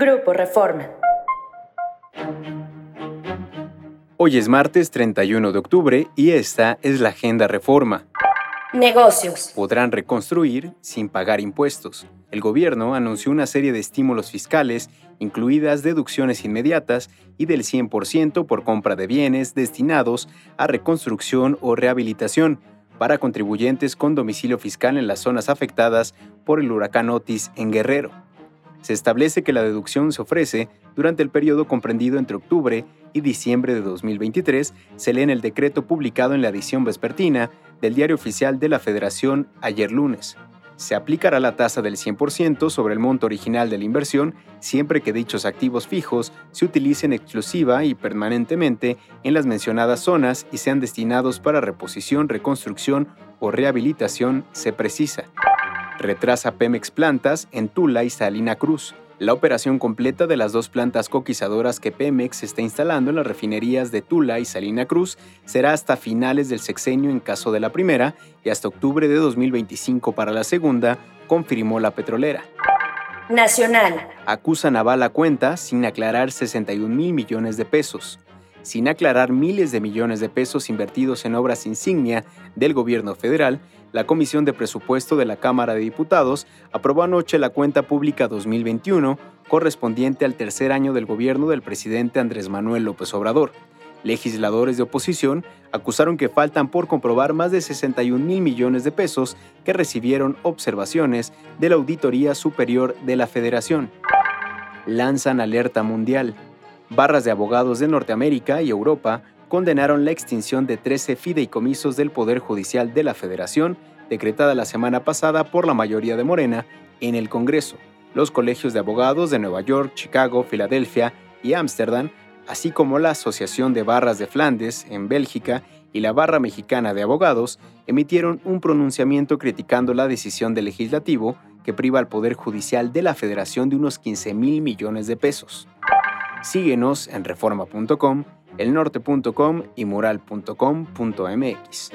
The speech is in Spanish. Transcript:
Grupo Reforma. Hoy es martes 31 de octubre y esta es la Agenda Reforma. Negocios. Podrán reconstruir sin pagar impuestos. El gobierno anunció una serie de estímulos fiscales, incluidas deducciones inmediatas y del 100% por compra de bienes destinados a reconstrucción o rehabilitación para contribuyentes con domicilio fiscal en las zonas afectadas por el huracán Otis en Guerrero. Se establece que la deducción se ofrece durante el periodo comprendido entre octubre y diciembre de 2023, se lee en el decreto publicado en la edición vespertina del Diario Oficial de la Federación ayer lunes. Se aplicará la tasa del 100% sobre el monto original de la inversión siempre que dichos activos fijos se utilicen exclusiva y permanentemente en las mencionadas zonas y sean destinados para reposición, reconstrucción o rehabilitación, se precisa. Retrasa Pemex plantas en Tula y Salina Cruz. La operación completa de las dos plantas coquizadoras que Pemex está instalando en las refinerías de Tula y Salina Cruz será hasta finales del sexenio en caso de la primera y hasta octubre de 2025 para la segunda, confirmó la petrolera. Nacional. Acusa Naval a cuenta sin aclarar 61 mil millones de pesos sin aclarar miles de millones de pesos invertidos en obras insignia del gobierno federal, la Comisión de Presupuesto de la Cámara de Diputados aprobó anoche la cuenta pública 2021 correspondiente al tercer año del gobierno del presidente Andrés Manuel López Obrador. Legisladores de oposición acusaron que faltan por comprobar más de 61 mil millones de pesos que recibieron observaciones de la Auditoría Superior de la Federación. Lanzan alerta mundial. Barras de abogados de Norteamérica y Europa condenaron la extinción de 13 fideicomisos del Poder Judicial de la Federación, decretada la semana pasada por la mayoría de Morena en el Congreso. Los colegios de abogados de Nueva York, Chicago, Filadelfia y Ámsterdam, así como la Asociación de Barras de Flandes en Bélgica y la Barra Mexicana de Abogados, emitieron un pronunciamiento criticando la decisión del legislativo que priva al Poder Judicial de la Federación de unos 15 mil millones de pesos. Síguenos en reforma.com, elnorte.com y mural.com.mx.